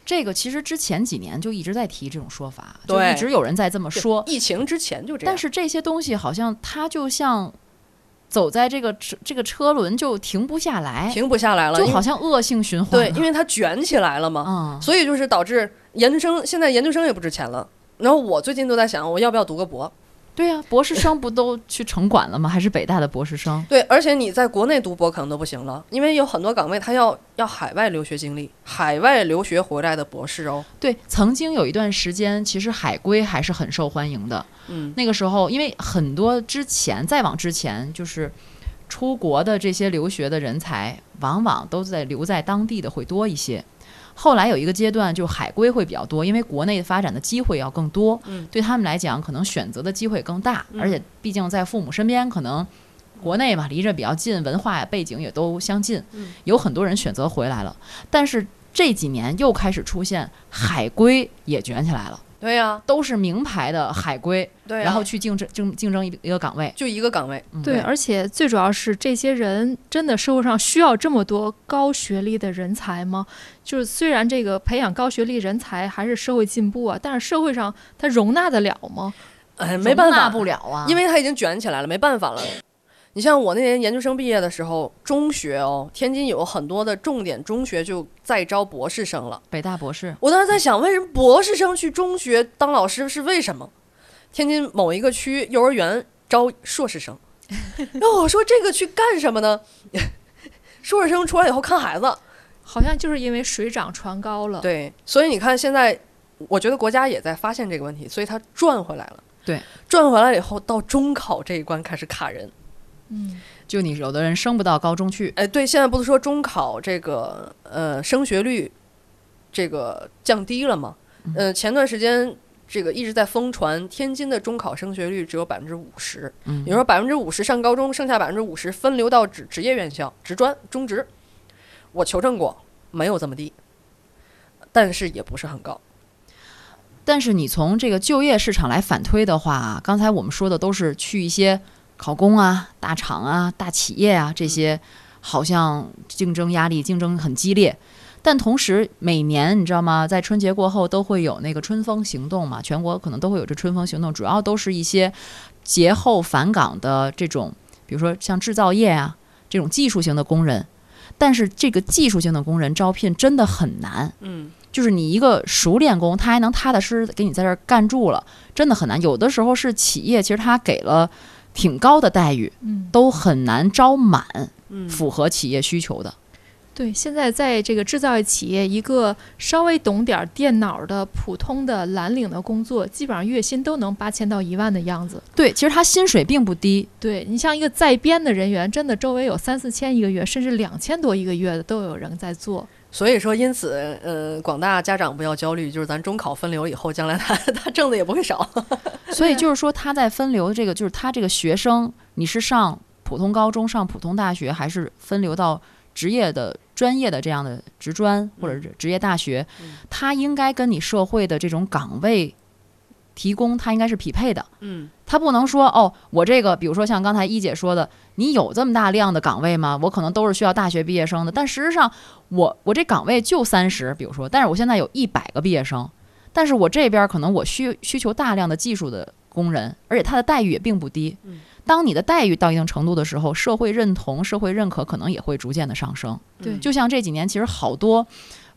这个其实之前几年就一直在提这种说法，就一直有人在这么说。疫情之前就这样。但是这些东西好像它就像走在这个车这个车轮就停不下来，停不下来了，就好像恶性循环。对，因为它卷起来了嘛，嗯，所以就是导致研究生现在研究生也不值钱了。然后我最近都在想，我要不要读个博？对呀、博士生不都去城管了吗？还是北大的博士生？对，而且你在国内读博可能都不行了，因为有很多岗位他要要海外留学经历，海外留学回来的博士哦。对，曾经有一段时间，其实海归还是很受欢迎的。嗯，那个时候，因为很多之前再往之前，就是出国的这些留学的人才，往往都在留在当地的会多一些。后来有一个阶段，就海归会比较多，因为国内发展的机会要更多，嗯。对他们来讲，可能选择的机会更大，嗯。而且毕竟在父母身边，可能国内嘛离着比较近，文化背景也都相近，嗯。有很多人选择回来了。但是这几年又开始出现海归也卷起来了，对呀、都是名牌的海归，然后去竞争竞竞争一一个岗位。就一个岗位，嗯对，而且最主要是这些人真的社会上需要这么多高学历的人才吗？就是虽然这个培养高学历人才还是社会进步啊，但是社会上它容纳得了吗？哎，没办法，容纳不了啊，因为它已经卷起来了，没办法了。你像我那年研究生毕业的时候，中学哦，天津有很多的重点中学就在招博士生了。北大博士，我当时在想，为什么博士生去中学当老师是为什么？天津某一个区幼儿园招硕士生，然后我说这个去干什么呢？硕士生出来以后看孩子，好像就是因为水涨船高了。对，所以你看现在，我觉得国家也在发现这个问题，所以它转回来了。对，转回来以后，到中考这一关开始卡人。嗯，就你有的人升不到高中去，哎，对，现在不是说中考这个呃升学率这个降低了吗？呃，前段时间这个一直在疯传，天津的中考升学率只有百分之五十，嗯也就是说百分之五十上高中，剩下百分之五十分流到职职业院校、职专、中职。我求证过，没有这么低，但是也不是很高。但是你从这个就业市场来反推的话，刚才我们说的都是去一些考公啊、大厂啊、大企业啊这些，好像竞争压力、竞争很激烈。但同时，每年你知道吗，在春节过后都会有那个春风行动嘛，全国可能都会有这春风行动，主要都是一些节后返岗的这种，比如说像制造业啊这种技术型的工人。但是这个技术性的工人招聘真的很难，嗯，就是你一个熟练工，他还能踏踏实实给你在这儿干住了，真的很难。有的时候是企业，其实他给了挺高的待遇，嗯，都很难招满嗯符合企业需求的。对，现在在这个制造业企业，一个稍微懂点儿电脑的普通的蓝领的工作，基本上月薪都能八千到一万的样子。对，其实他薪水并不低，对你像一个在编的人员，真的周围有三四千一个月，甚至两千多一个月的都有人在做。所以说，因此，呃，广大家长不要焦虑，就是咱中考分流以后，将来他 他挣的也不会少。所以就是说他在分流这个，就是他这个学生，你是上普通高中、上普通大学，还是分流到职业的专业的这样的职专或者是职业大学，嗯他应该跟你社会的这种岗位提供，它应该是匹配的。嗯它不能说哦，我这个，比如说像刚才一姐说的，你有这么大量的岗位吗？我可能都是需要大学毕业生的，但实际上我我这岗位就三十，比如说，但是我现在有一百个毕业生，但是我这边可能我需需求大量的技术的工人，而且他的待遇也并不低。嗯当你的待遇到一定程度的时候，社会认同、社会认可可能也会逐渐的上升。对就像这几年，其实好多，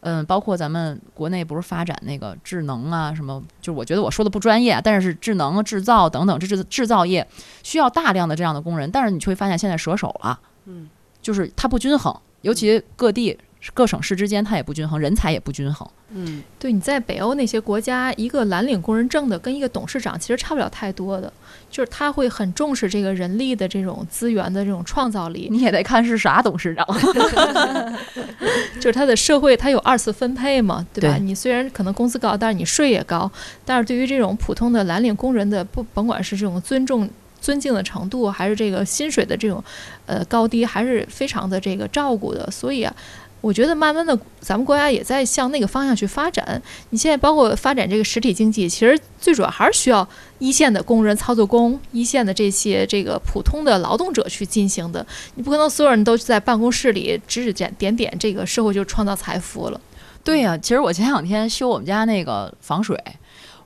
嗯，包括咱们国内不是发展那个智能啊，什么，就是我觉得我说的不专业啊，但是智能、制造等等，这制制造业需要大量的这样的工人，但是你却会发现现在折手了，嗯，就是它不均衡，尤其各地各省市之间它也不均衡，人才也不均衡。嗯对，你在北欧那些国家，一个蓝领工人挣的跟一个董事长其实差不了太多的，就是他会很重视这个人力的这种资源的这种创造力，你也得看是啥董事长。就是他的社会他有二次分配嘛，对吧？对你虽然可能工资高，但是你税也高，但是对于这种普通的蓝领工人的不甭管是这种尊重。尊敬的程度，还是这个薪水的这种，呃高低，还是非常的这个照顾的。所以啊，我觉得慢慢的，咱们国家也在向那个方向去发展。你现在包括发展这个实体经济，其实最主要还是需要一线的工人、操作工、一线的这些这个普通的劳动者去进行的。你不可能所有人都在办公室里指指点点点，这个社会就创造财富了。对呀、其实我前两天修我们家那个防水，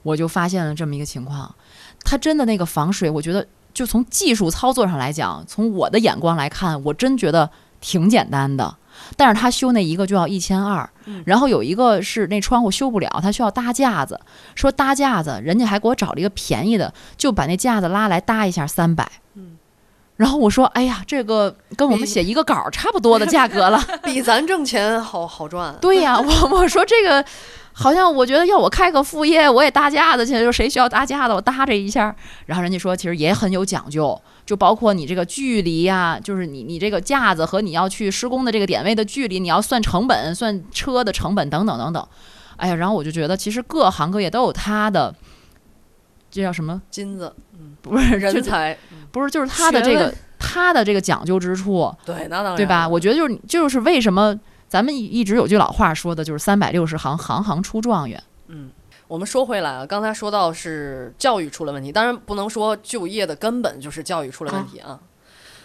我就发现了这么一个情况，它真的那个防水，我觉得就从技术操作上来讲，从我的眼光来看，我真觉得挺简单的。但是他修那一个就要一千二嗯，然后有一个是那窗户修不了，他需要搭架子，说搭架子，人家还给我找了一个便宜的，就把那架子拉来搭一下三百。嗯然后我说，哎呀，这个跟我们写一个稿儿差不多的价格了。比咱挣钱好好赚。对呀、我 我说这个好像我觉得要我开个副业，我也搭架子去，就谁需要搭架子，我搭这一下。然后人家说其实也很有讲究，就包括你这个距离呀、就是你你这个架子和你要去施工的这个点位的距离，你要算成本，算车的成本等等等等。哎呀，然后我就觉得其实各行各业都有它的。这叫什么？金子不是人才，不是，就是它的这个学问它的这个讲究之处。对，那当然，对吧？我觉得就是就是为什么咱们一一直有句老话说的，就是三百六十行，行行出状元。嗯，我们说回来啊，刚才说到是教育出了问题，当然不能说就业的根本就是教育出了问题啊。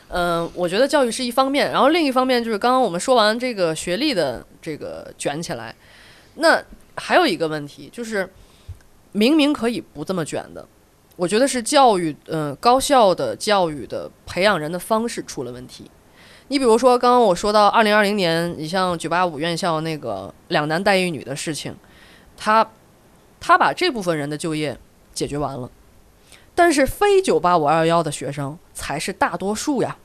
嗯、我觉得教育是一方面，然后另一方面就是刚刚我们说完这个学历的这个卷起来，那还有一个问题就是，明明可以不这么卷的，我觉得是教育，嗯、高校的教育的培养人的方式出了问题。你比如说，刚刚我说到二零二零年，你像九八五院校那个两男带一女的事情，他他把这部分人的就业解决完了，但是非九八五二幺幺的学生才是大多数呀。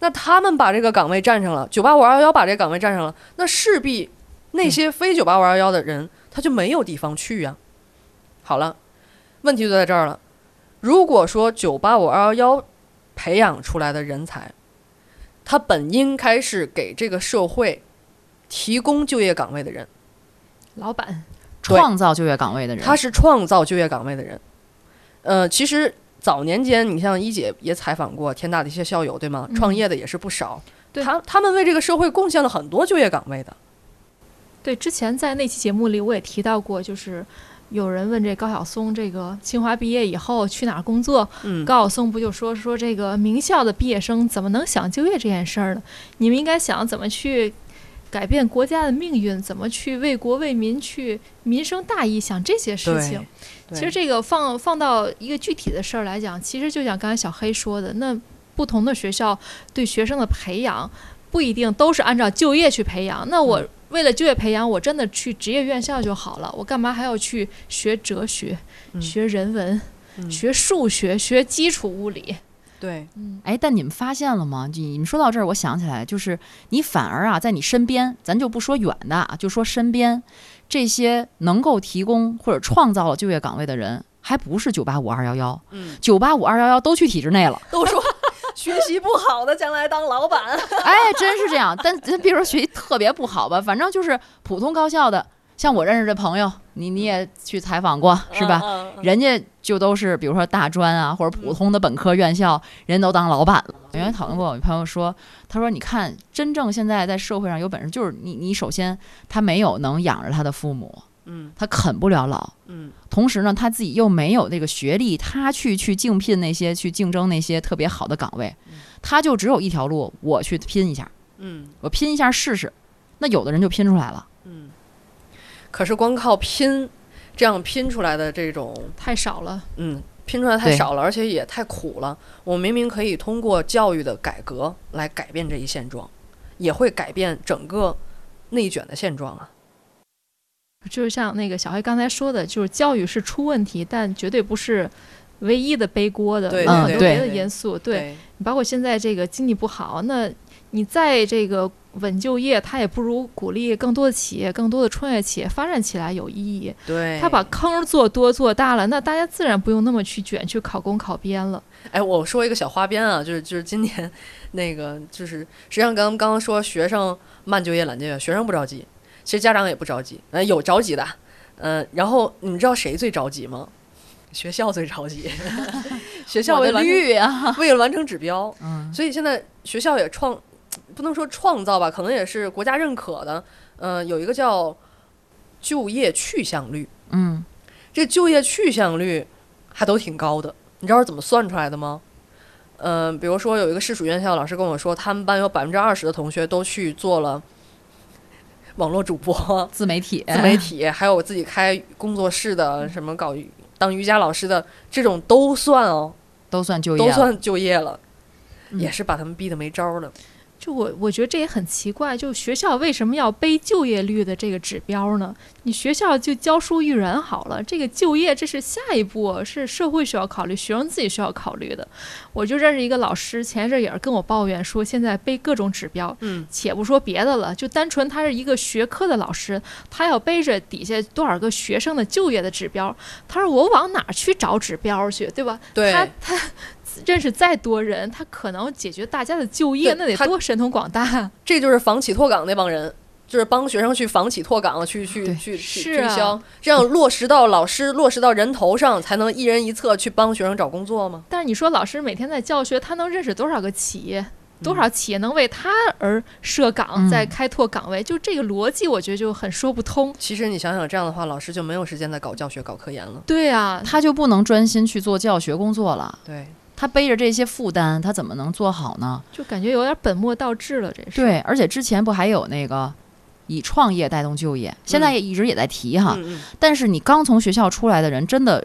那他们把这个岗位占上了，九八五二幺幺把这个岗位占上了，那势必那些非九八五二幺幺的人他就没有地方去呀。好了，问题就在这儿了。如果说九八五二幺幺培养出来的人才，他本应该是给这个社会提供就业岗位的人，老板，创造就业岗位的人，他是创造就业岗位的人。呃，其实早年间，你像一姐也采访过天大的一些校友，对吗？嗯创业的也是不少，对他他们为这个社会贡献了很多就业岗位的。对，之前在那期节目里我也提到过，就是有人问这高晓松，这个清华毕业以后去哪儿工作？嗯，高晓松不就说说这个名校的毕业生怎么能想就业这件事儿呢？你们应该想怎么去改变国家的命运，怎么去为国为民去民生大义，想这些事情。其实这个放放到一个具体的事儿来讲，其实就像刚才小黑说的，那不同的学校对学生的培养不一定都是按照就业去培养。那我嗯为了就业培养，我真的去职业院校就好了，我干嘛还要去学哲学、嗯学人文、嗯学数学、学基础物理？对，嗯，哎，但你们发现了吗？你们说到这儿，我想起来，就是你反而啊，在你身边，咱就不说远的啊，就说身边这些能够提供或者创造了就业岗位的人，还不是九八五二幺幺，嗯，九八五二幺幺都去体制内了。都说学习不好的将来当老板，哎，真是这样。但咱别说学习特别不好吧，反正就是普通高校的，像我认识的朋友，你你也去采访过是吧？嗯？嗯人家就都是比如说大专啊，或者普通的本科院校，人都当老板了。原来讨论过，我朋友说，他说你看，真正现在在社会上有本事，就是你你首先他没有能养着他的父母，嗯他啃不了老。嗯同时呢，他自己又没有那个学历，他去去竞聘那些去竞争那些特别好的岗位，他就只有一条路，我去拼一下，嗯我拼一下试试。那有的人就拼出来了，嗯。可是光靠拼，这样拼出来的这种太少了。嗯，拼出来太少了，而且也太苦了。我明明可以通过教育的改革来改变这一现状，也会改变整个内卷的现状啊。就是像那个小黑刚才说的，就是教育是出问题，但绝对不是唯一的背锅的，对有很对对多别的因素。对，你包括现在这个经济不好，那你在这个稳就业，它也不如鼓励更多的企业、更多的创业企业发展起来有意义。对，他把坑做多做大了，那大家自然不用那么去卷去考公考编了。哎，我说一个小花边啊，就是就是今年那个就是实际上刚刚刚说学生慢就业懒就业，学生不着急，其实家长也不着急，呃，有着急的，嗯、然后你们知道谁最着急吗？学校最着急，学校为了完成绿啊，为了完成指标，嗯，所以现在学校也创，不能说创造吧，可能也是国家认可的。嗯、有一个叫就业去向率，嗯，这就业去向率还都挺高的。你知道是怎么算出来的吗？嗯、比如说有一个市属院校老师跟我说，他们班有百分之二十的同学都去做了网络主播、自媒体，自媒体，还有自己开工作室的，什么搞当瑜伽老师的，这种都算哦，都算就业，都算就业了，嗯也是把他们逼得没招儿了。就我我觉得这也很奇怪，就学校为什么要背就业率的这个指标呢？你学校就教书育人好了，这个就业这是下一步，是社会需要考虑，学生自己需要考虑的。我就认识一个老师，前一阵也是跟我抱怨说，现在背各种指标，嗯，且不说别的了，就单纯他是一个学科的老师，他要背着底下多少个学生的就业的指标，他说我往哪儿去找指标去，对吧？对他他认识再多人，他可能解决大家的就业，那得多神通广大。这就是房企拓岗那帮人，就是帮学生去房企拓岗，去去对去去推销，这样落实到老师落实到人头上，才能一人一策去帮学生找工作吗？但是你说老师每天在教学，他能认识多少个企业？多嗯少企业能为他而设岗，嗯再开拓岗位？就这个逻辑，我觉得就很说不通。其实你想想，这样的话，老师就没有时间再搞教学、搞科研了。对啊，他就不能专心去做教学工作了。对，他背着这些负担，他怎么能做好呢？就感觉有点本末倒置了。这是对，而且之前不还有那个以创业带动就业，现在也一直也在提哈。但是你刚从学校出来的人，真的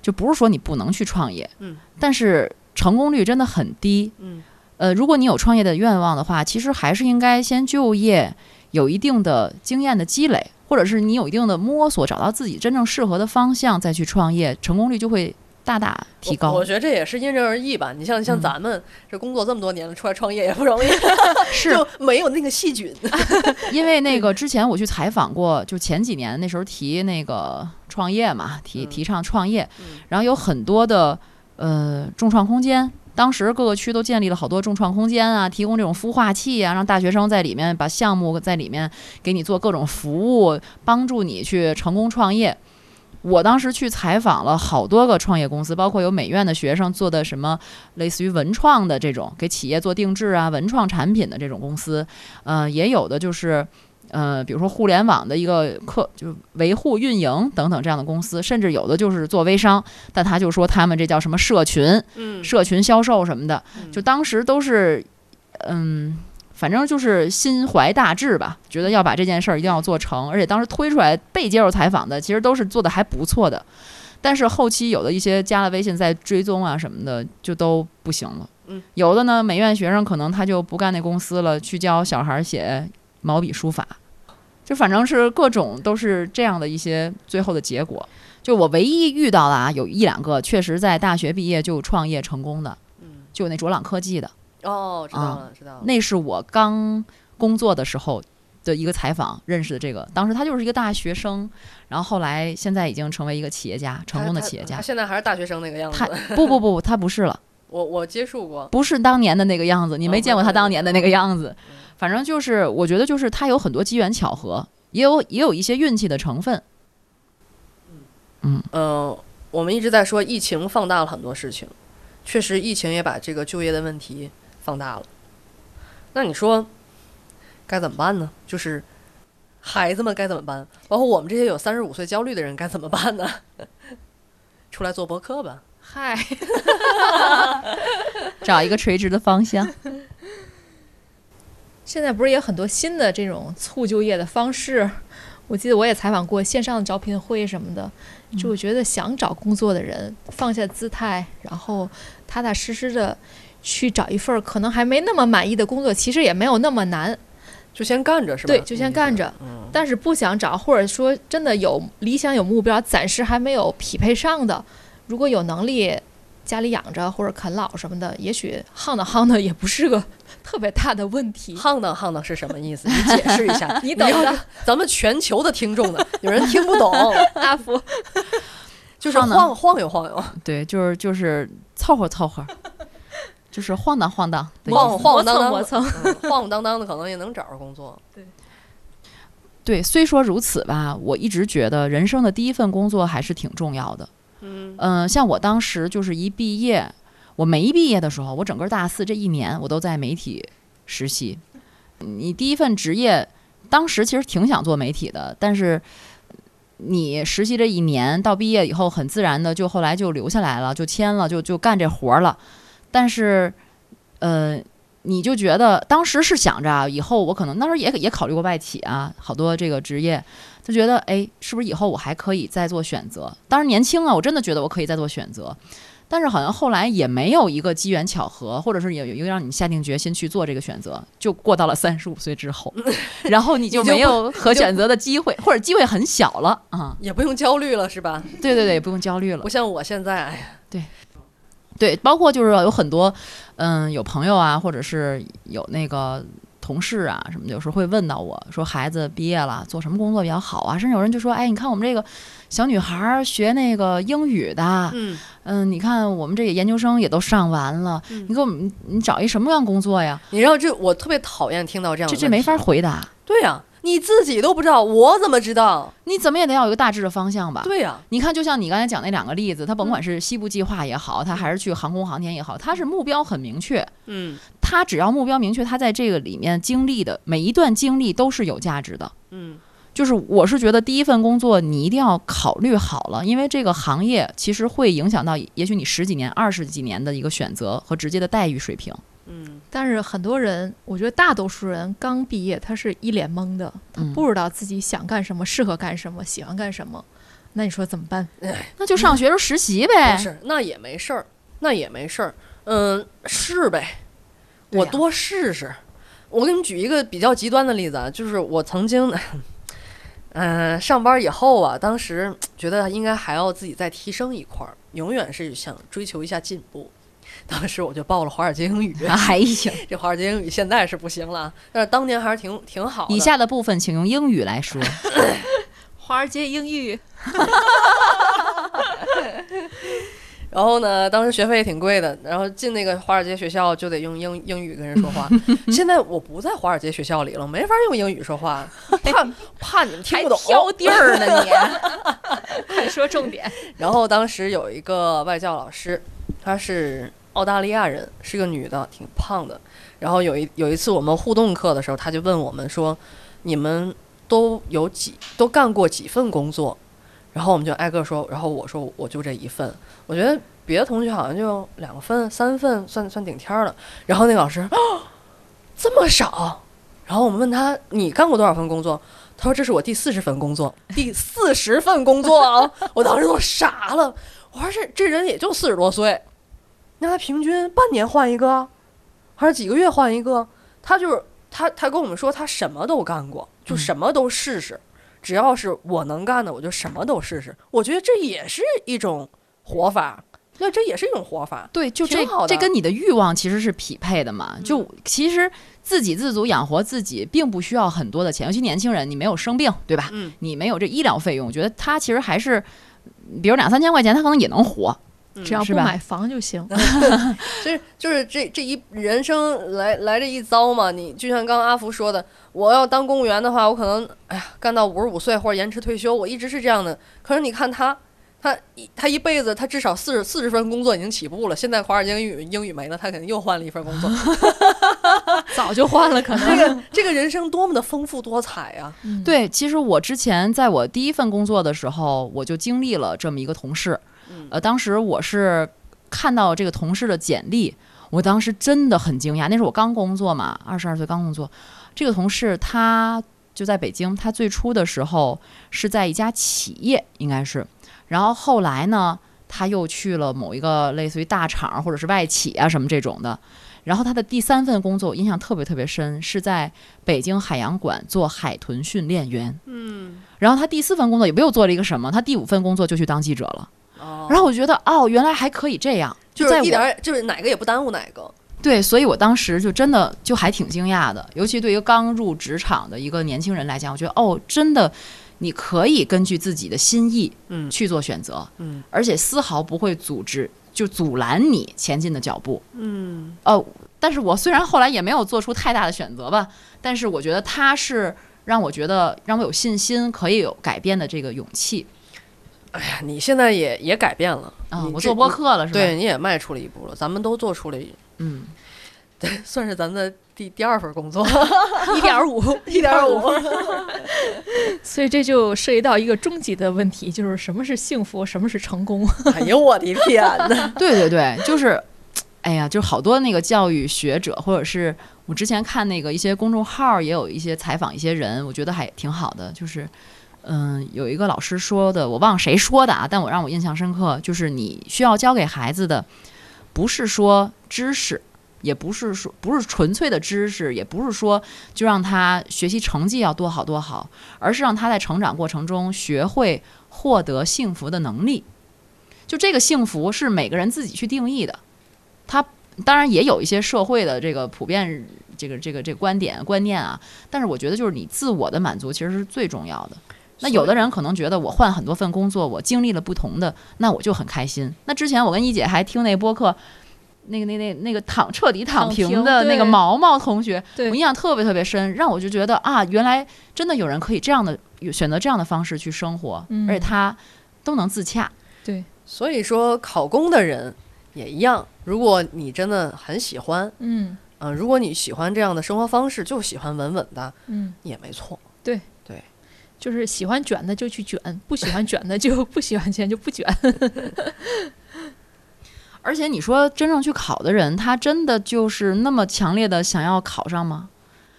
就不是说你不能去创业，嗯，但是成功率真的很低。嗯呃，如果你有创业的愿望的话，其实还是应该先就业，有一定的经验的积累，或者是你有一定的摸索，找到自己真正适合的方向再去创业，成功率就会大大提高我。我觉得这也是因人而异吧。你像像嗯咱们、这工作这么多年了，出来创业也不容易，是就没有那个细菌。因为那个之前我去采访过，就前几年那时候提那个创业嘛，提嗯提倡创业，嗯然后有很多的呃众创空间。当时各个区都建立了好多众创空间啊，提供这种孵化器啊，让大学生在里面把项目在里面给你做各种服务，帮助你去成功创业。我当时去采访了好多个创业公司，包括有美院的学生做的什么类似于文创的这种给企业做定制啊、文创产品的这种公司，呃，也有的就是。呃，比如说互联网的一个客，就是维护运营等等这样的公司，甚至有的就是做微商，但他就说他们这叫什么社群、嗯，社群销售什么的，嗯就当时都是，嗯，反正就是心怀大志吧，觉得要把这件事儿一定要做成，而且当时推出来被接受采访的，其实都是做的还不错的，但是后期有的一些加了微信在追踪啊什么的，就都不行了。嗯，有的呢，美院学生可能他就不干那公司了，去教小孩儿写毛笔书法，就反正是各种都是这样的一些最后的结果。就我唯一遇到的啊，有一两个确实在大学毕业就创业成功的，嗯就那卓朗科技的，哦，知道啊了，知道了。那是我刚工作的时候的一个采访认识的这个，当时他就是一个大学生，然后后来现在已经成为一个企业家，成功的企业家他他。现在还是大学生那个样子他 子。不不不，他不是了，我我接触过，不是当年的那个样子，你没哦见过他当年的那个样子嗯。反正就是，我觉得就是他有很多机缘巧合，也有也有一些运气的成分。嗯、我们一直在说疫情放大了很多事情，确实疫情也把这个就业的问题放大了。那你说该怎么办呢？就是孩子们该怎么办？包括我们这些有三十五岁焦虑的人该怎么办呢？出来做博客吧。嗨 找一个垂直的方向。现在不是也有很多新的这种促就业的方式？我记得我也采访过线上的招聘会什么的，就我觉得想找工作的人放下姿态，然后踏踏实实的去找一份儿可能还没那么满意的工作，其实也没有那么难。就先干着是吧？对，就先干着。嗯，但是不想找，或者说真的有理想、有目标，暂时还没有匹配上的，如果有能力，家里养着或者啃老什么的，也许夯的夯的也不是个特别大的问题。夯当夯当是什么意思？你解释一下。你懂要的，咱们全球的听众呢，有人听不懂，阿福，就是晃晃悠晃悠，对，就是就是凑合凑合，就是晃荡晃荡。晃晃荡荡晃晃荡荡的，可能也能找着工作。对，虽说如此吧，我一直觉得人生的第一份工作还是挺重要的。嗯嗯、像我当时就是一毕业，我没毕业的时候，我整个大四这一年我都在媒体实习。你第一份职业，当时其实挺想做媒体的，但是你实习这一年到毕业以后，很自然的就后来就留下来了，就签了，就就干这活儿了。但是，呃，你就觉得当时是想着啊，以后我可能那时候也也考虑过外企啊，好多这个职业，就觉得哎，是不是以后我还可以再做选择？当时年轻啊，我真的觉得我可以再做选择。但是好像后来也没有一个机缘巧合，或者是有有一个让你下定决心去做这个选择，就过到了三十五岁之后，然后你就没有可选择的机会，或者机会很小了啊、也不用焦虑了，是吧？对对对，也不用焦虑了不。像我现在，哎呀，对，包括就是有很多，嗯，有朋友啊，或者是有那个同事啊什么的，有时候会问到我说，孩子毕业了，做什么工作比较好啊？甚至有人就说，哎，你看我们这个小女孩儿学那个英语的，嗯，嗯，你看我们这个研究生也都上完了，嗯你给我们你找一什么样工作呀？你知道这我特别讨厌听到这样的，这这没法回答，对呀、你自己都不知道，我怎么知道？你怎么也得要有一个大致的方向吧？对呀、你看，就像你刚才讲那两个例子，他甭管是西部计划也好，他还是去航空航天也好，他是目标很明确，嗯他只要目标明确，他在这个里面经历的每一段经历都是有价值的。嗯就是我是觉得第一份工作你一定要考虑好了，因为这个行业其实会影响到也许你十几年、二十几年的一个选择和直接的待遇水平。嗯，但是很多人，我觉得大多数人刚毕业，他是一脸懵的，他嗯不知道自己想干什么、适合干什么、喜欢干什么。那你说怎么办？那就上学时候实习不呗。是，那也没事儿，那也没事儿，嗯，试呗，我多试试。我给你举一个比较极端的例子啊，就是我曾经，嗯、上班以后啊，当时觉得应该还要自己再提升一块儿，永远是想追求一下进步。当时我就报了华尔街英语，哎呀，这华尔街英语现在是不行了，但是当年还是挺挺好的。以下的部分请用英语来说。华尔街英语，然后呢，当时学费也挺贵的，然后进那个华尔街学校就得用英英语跟人说话。现在我不在华尔街学校里了，没法用英语说话，怕怕你们听不懂。挑地儿呢你？快说重点。然后当时有一个外教老师，他是澳大利亚人，是个女的，挺胖的。然后有一有一次我们互动课的时候，她就问我们说：“你们都有几都干过几份工作？”然后我们就挨个说，然后我说我就这一份。我觉得别的同学好像就两份、三份，算算顶天了。然后那个老师啊，这么少？然后我们问他你干过多少份工作？他说这是我第四十份工作，第四十份工作啊！我当时都傻了。我说这这人也就四十多岁，那他平均半年换一个，还是几个月换一个？他就是他，他跟我们说他什么都干过，就嗯什么都试试，只要是我能干的，我就什么都试试。我觉得这也是一种活法，那这也是一种活法。对，就这挺好的这跟你的欲望其实是匹配的嘛。就其实自给自足养活自己，并不需要很多的钱，尤其年轻人，你没有生病，对吧？嗯你没有这医疗费用，我觉得他其实还是，比如两三千块钱，他可能也能活。只要是吧不买房就行。就是就是这这一人生来来这一遭嘛，你就像刚刚阿福说的，我要当公务员的话，我可能哎呀干到五十五岁或者延迟退休，我一直是这样的。可是你看他，他一他一辈子他至少四十四十份工作已经起步了，现在华尔街英语英语没了，他肯定又换了一份工作。早就换了，可能。这个这个人生多么的丰富多彩啊对，其实我之前在我第一份工作的时候，我就经历了这么一个同事。嗯呃，当时我是看到这个同事的简历，我当时真的很惊讶。那时候我刚工作嘛，二十二岁刚工作。这个同事他就在北京，他最初的时候是在一家企业，应该是，然后后来呢，他又去了某一个类似于大厂或者是外企啊什么这种的。然后他的第三份工作我印象特别特别深，是在北京海洋馆做海豚训练员。嗯，然后他第四份工作也没有做了一个什么，他第五份工作就去当记者了。哦，然后我觉得哦，原来还可以这样，就是一点儿就是哪个也不耽误哪个。对，所以我当时就真的就还挺惊讶的，尤其对于刚入职场的一个年轻人来讲，我觉得哦，真的你可以根据自己的心意嗯。去做选择，嗯。而且丝毫不会阻止就阻拦你前进的脚步。嗯。哦，但是我虽然后来也没有做出太大的选择吧，但是我觉得他是让我觉得让我有信心可以有改变的这个勇气哎呀，你现在也也改变了啊、我做播客了是吧？对，，你也迈出了一步了，咱们都做出了嗯，对。算是咱的第第二份工作，一点五，一点五。所以这就涉及到一个终极的问题，就是什么是幸福，什么是成功？哎呦我的天哪！对对对，就是，哎呀，就是好多那个教育学者，或者是我之前看那个一些公众号，也有一些采访一些人，我觉得还挺好的。就是，嗯，有一个老师说的，我忘谁说的啊，但我让我印象深刻，就是你需要教给孩子的，不是说知识。也不是说不是纯粹的知识，也不是说就让他学习成绩要多好多好，而是让他在成长过程中学会获得幸福的能力。就这个幸福是每个人自己去定义的，他当然也有一些社会的这个普遍这个这个这个观点观念啊，但是我觉得就是你自我的满足其实是最重要的。那有的人可能觉得我换很多份工作，我经历了不同的，那我就很开心。那之前我跟一姐还听那播客，那个那那那个躺彻底躺躺平平的那个毛毛同学，对我印象特别特别深，让我就觉得啊，原来真的有人可以这样的选择这样的方式去生活，嗯而且他都能自洽。对，所以说，考公的人也一样。如果你真的很喜欢，嗯嗯、如果你喜欢这样的生活方式，就喜欢稳稳的，嗯，也没错。就是喜欢卷的就去卷，不喜欢卷的就 不喜欢卷就不卷。而且你说真正去考的人，他真的就是那么强烈的想要考上吗？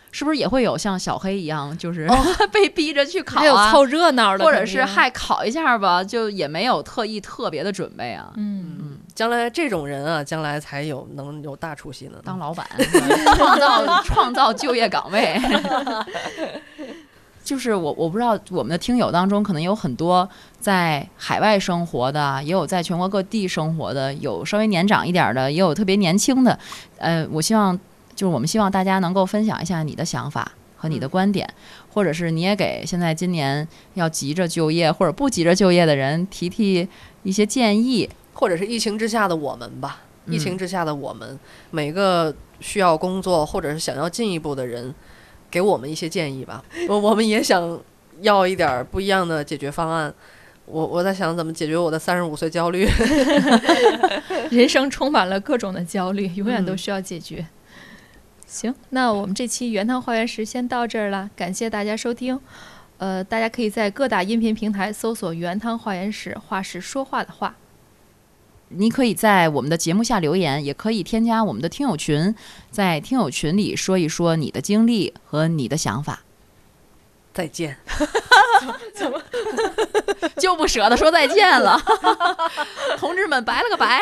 是不是也会有像小黑一样，就是、被逼着去考啊，还有凑热闹的，或者是嗨考一下吧，就也没有特意特别的准备啊。嗯，将来这种人啊，将来才有能有大出息呢。当老板，创造创造就业岗位。就是我我不知道我们的听友当中，可能有很多在海外生活的，也有在全国各地生活的，有稍微年长一点儿的，也有特别年轻的。呃，我希望就是我们希望大家能够分享一下你的想法和你的观点，或者是你也给现在今年要急着就业或者不急着就业的人提提一些建议。或者是疫情之下的我们吧，嗯疫情之下的我们，每个需要工作或者是想要进一步的人，给我们一些建议吧。我我们也想要一点儿不一样的解决方案。我我在想怎么解决我的三十五岁焦虑。人生充满了各种的焦虑，永远都嗯需要解决。行，那我们这期原汤化原食先到这儿了，感谢大家收听。呃，大家可以在各大音频平台搜索“原汤化原食”，话是说话的话。你可以在我们的节目下留言，也可以添加我们的听友群，在听友群里说一说你的经历和你的想法，再见。怎 么就不舍得说再见了，同志们，拜了个拜。